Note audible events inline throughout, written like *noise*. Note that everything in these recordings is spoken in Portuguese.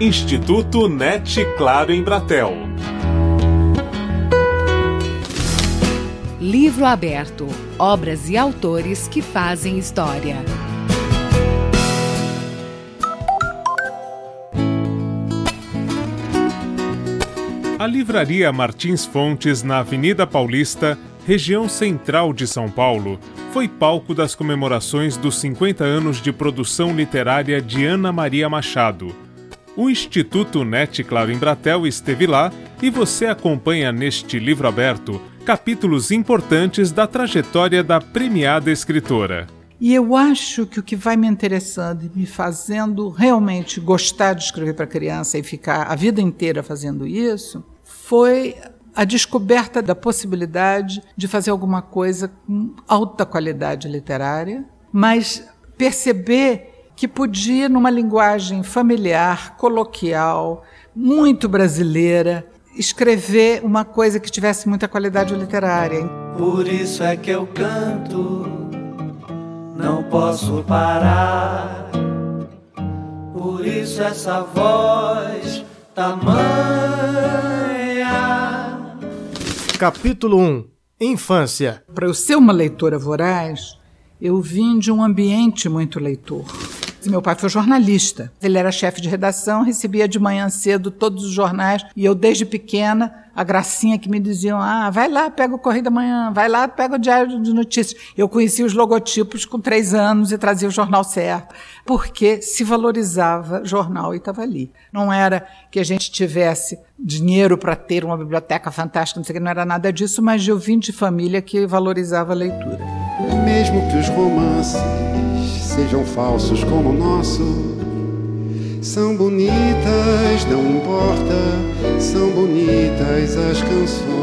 Instituto NET Claro em Bratel. Livro aberto. Obras e autores que fazem história. A Livraria Martins Fontes, na Avenida Paulista, região central de São Paulo, foi palco das comemorações dos 50 anos de produção literária de Ana Maria Machado. O Instituto NET Claro em Bratel esteve lá e você acompanha neste livro aberto capítulos importantes da trajetória da premiada escritora. E eu acho que o que vai me interessando e me fazendo realmente gostar de escrever para criança e ficar a vida inteira fazendo isso foi a descoberta da possibilidade de fazer alguma coisa com alta qualidade literária, mas perceber que podia, numa linguagem familiar, coloquial, muito brasileira, escrever uma coisa que tivesse muita qualidade literária. Por isso é que eu canto, não posso parar. Por isso essa voz tamanha. Capítulo 1 Infância. Para eu ser uma leitora voraz, eu vim de um ambiente muito leitor. Meu pai foi jornalista. Ele era chefe de redação, recebia de manhã cedo todos os jornais. E eu, desde pequena, a gracinha que me diziam: ah, vai lá, pega o Correio da Manhã, vai lá, pega o Diário de Notícias. Eu conhecia os logotipos com três anos e trazia o jornal certo, porque se valorizava jornal e estava ali. Não era que a gente tivesse dinheiro para ter uma biblioteca fantástica, não sei não era nada disso, mas eu vim de família que valorizava a leitura. Mesmo que os romances sejam falsos como o nosso. São bonitas, não importa, são bonitas as canções.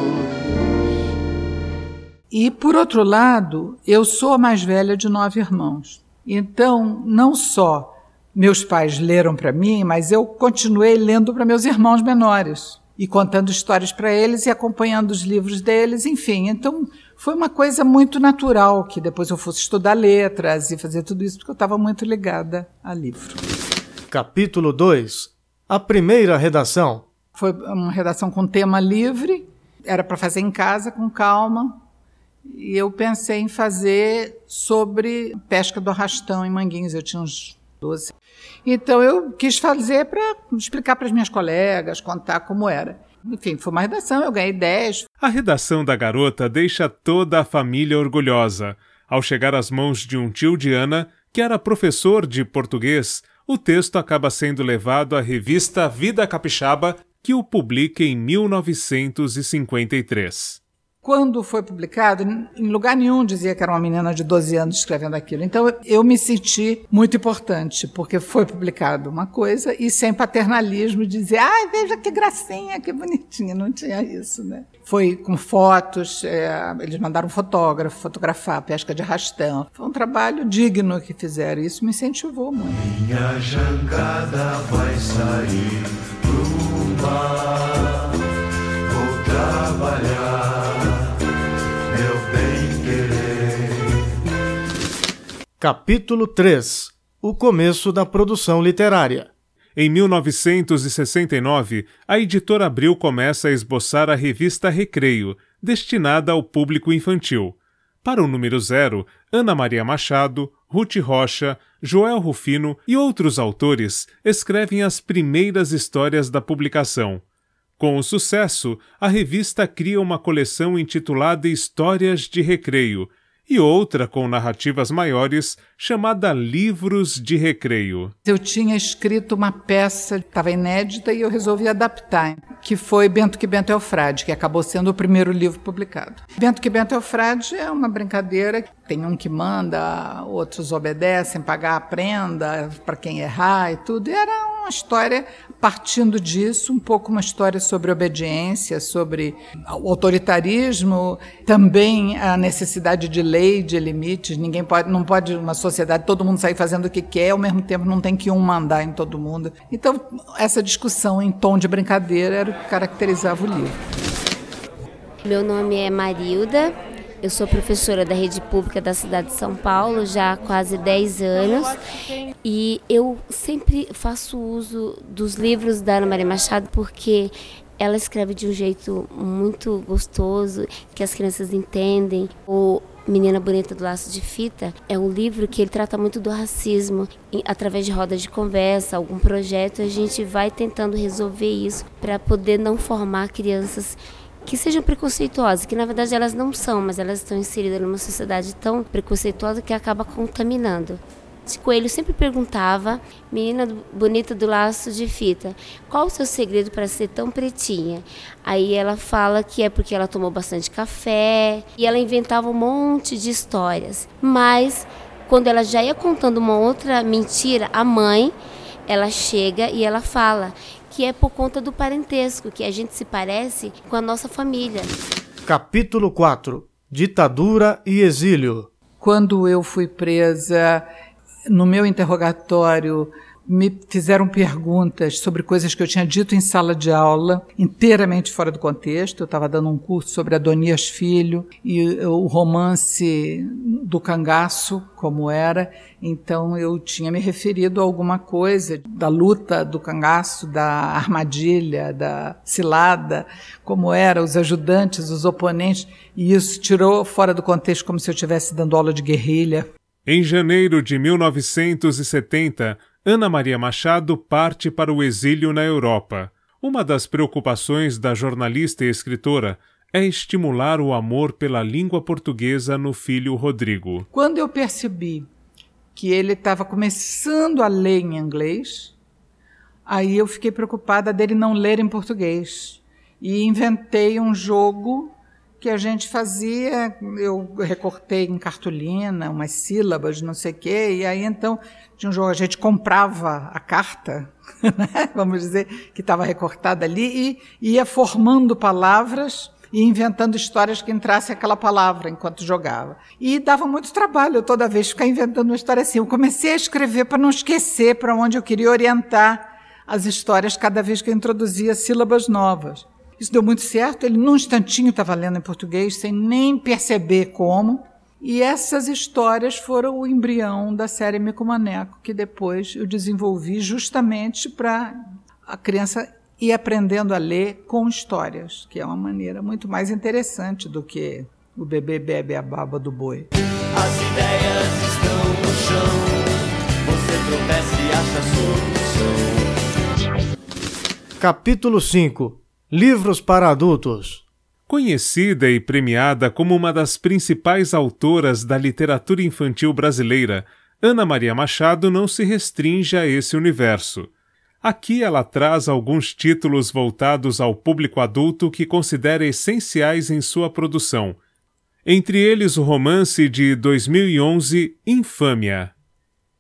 E, por outro lado, eu sou a mais velha de nove irmãos. Então, não só meus pais leram para mim, mas eu continuei lendo para meus irmãos menores e contando histórias para eles e acompanhando os livros deles, enfim. Então, foi uma coisa muito natural que depois eu fosse estudar letras e fazer tudo isso, porque eu estava muito ligada a livro. Capítulo 2 A primeira redação. Foi uma redação com tema livre, era para fazer em casa, com calma. E eu pensei em fazer sobre pesca do arrastão em Manguinhos. Eu tinha uns 12. Então eu quis fazer para explicar para as minhas colegas, contar como era. Enfim, foi uma redação, eu ganhei 10. A redação da garota deixa toda a família orgulhosa. Ao chegar às mãos de um tio de Ana, que era professor de português, o texto acaba sendo levado à revista Vida Capixaba, que o publica em 1953 quando foi publicado, em lugar nenhum dizia que era uma menina de 12 anos escrevendo aquilo. Então eu me senti muito importante, porque foi publicado uma coisa e sem paternalismo dizer, ai, veja que gracinha, que bonitinha. Não tinha isso, né? Foi com fotos, é, eles mandaram um fotógrafo fotografar pesca de arrastão. Foi um trabalho digno que fizeram, isso me incentivou muito. Minha jangada vai sair pro mar, vou trabalhar. Capítulo 3 O começo da produção literária. Em 1969, a editora Abril começa a esboçar a revista Recreio, destinada ao público infantil. Para o número zero, Ana Maria Machado, Ruth Rocha, Joel Rufino e outros autores escrevem as primeiras histórias da publicação. Com o sucesso, a revista cria uma coleção intitulada Histórias de Recreio, e outra com narrativas maiores, chamada Livros de Recreio. Eu tinha escrito uma peça, estava inédita, e eu resolvi adaptar, que foi Bento que Bento é que acabou sendo o primeiro livro publicado. Bento que Bento é é uma brincadeira, tem um que manda, outros obedecem, pagar a prenda para quem errar e tudo, e era uma história partindo disso, um pouco uma história sobre obediência, sobre o autoritarismo, também a necessidade de lei, de limites. Ninguém pode, não pode uma sociedade todo mundo sair fazendo o que quer, ao mesmo tempo não tem que um mandar em todo mundo. Então essa discussão em tom de brincadeira era o que caracterizava o livro. Meu nome é Marilda, Eu sou professora da rede pública da cidade de São Paulo já há quase 10 anos e eu sempre faço uso dos livros da Ana Maria Machado porque ela escreve de um jeito muito gostoso, que as crianças entendem. O Menina Bonita do Laço de Fita é um livro que ele trata muito do racismo. Através de rodas de conversa, algum projeto, a gente vai tentando resolver isso para poder não formar crianças que sejam preconceituosas, que na verdade elas não são, mas elas estão inseridas numa sociedade tão preconceituosa que acaba contaminando. Coelho sempre perguntava, menina bonita do laço de fita, qual o seu segredo para ser tão pretinha? Aí ela fala que é porque ela tomou bastante café e ela inventava um monte de histórias. Mas quando ela já ia contando uma outra mentira, a mãe, ela chega e ela fala que é por conta do parentesco, que a gente se parece com a nossa família. Capítulo 4 Ditadura e Exílio. Quando eu fui presa, no meu interrogatório, me fizeram perguntas sobre coisas que eu tinha dito em sala de aula, inteiramente fora do contexto. Eu estava dando um curso sobre Adonias Filho e o romance do cangaço, como era. Então eu tinha me referido a alguma coisa da luta do cangaço, da armadilha, da cilada, como era, os ajudantes, os oponentes. E isso tirou fora do contexto como se eu estivesse dando aula de guerrilha. Em janeiro de 1970, Ana Maria Machado parte para o exílio na Europa. Uma das preocupações da jornalista e escritora é estimular o amor pela língua portuguesa no filho Rodrigo. Quando eu percebi que ele estava começando a ler em inglês, aí eu fiquei preocupada dele não ler em português. E inventei um jogo que a gente fazia, eu recortei em cartolina umas sílabas, não sei o quê, e aí então tinha um jogo, a gente comprava a carta, *laughs* né, vamos dizer, que estava recortada ali, e ia formando palavras e inventando histórias que entrasse aquela palavra enquanto jogava. E dava muito trabalho toda vez ficar inventando uma história assim. Eu comecei a escrever para não esquecer para onde eu queria orientar as histórias cada vez que eu introduzia sílabas novas. Isso deu muito certo. Ele, num instantinho, estava lendo em português, sem nem perceber como. E essas histórias foram o embrião da série Mico Maneco, que depois eu desenvolvi justamente para a criança ir aprendendo a ler com histórias, que é uma maneira muito mais interessante do que o bebê bebe a baba do boi. As ideias estão no chão, você tropeça e acha solução. Capítulo 5 Livros para adultos. Conhecida e premiada como uma das principais autoras da literatura infantil brasileira, Ana Maria Machado não se restringe a esse universo. Aqui ela traz alguns títulos voltados ao público adulto que considera essenciais em sua produção. Entre eles o romance de 2011 Infâmia.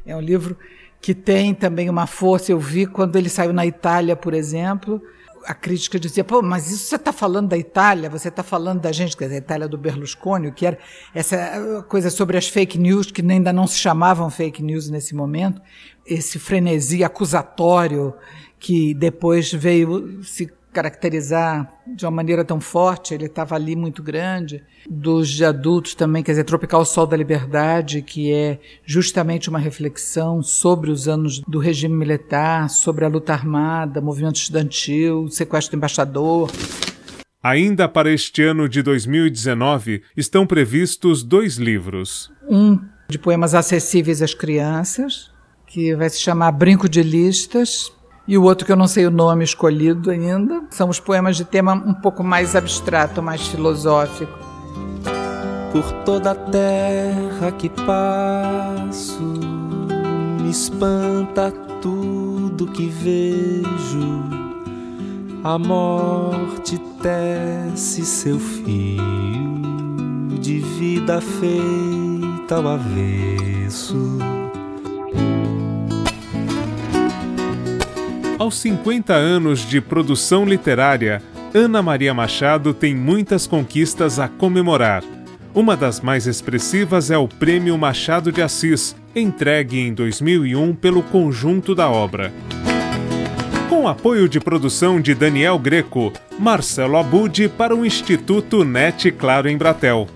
É um livro que tem também uma força. Eu vi quando ele saiu na Itália, por exemplo a crítica dizia, pô, mas isso você está falando da Itália, você está falando da gente, quer dizer, a Itália do Berlusconi, que era essa coisa sobre as fake news, que ainda não se chamavam fake news nesse momento, esse frenesi acusatório que depois veio se caracterizar de uma maneira tão forte, ele estava ali muito grande, dos de adultos também, quer dizer, Tropical Sol da Liberdade, que é justamente uma reflexão sobre os anos do regime militar, sobre a luta armada, movimento estudantil, sequestro do embaixador. Ainda para este ano de 2019, estão previstos dois livros. Um de poemas acessíveis às crianças, que vai se chamar Brinco de Listas, e o outro que eu não sei o nome escolhido ainda. São os poemas de tema um pouco mais abstrato, mais filosófico. Por toda a terra que passo, me espanta tudo que vejo. A morte tece seu fio de vida feita ao avesso. Aos 50 anos de produção literária, Ana Maria Machado tem muitas conquistas a comemorar. Uma das mais expressivas é o Prêmio Machado de Assis, entregue em 2001 pelo conjunto da obra. Com apoio de produção de Daniel Greco, Marcelo Abud para o Instituto NET Claro em Bratel.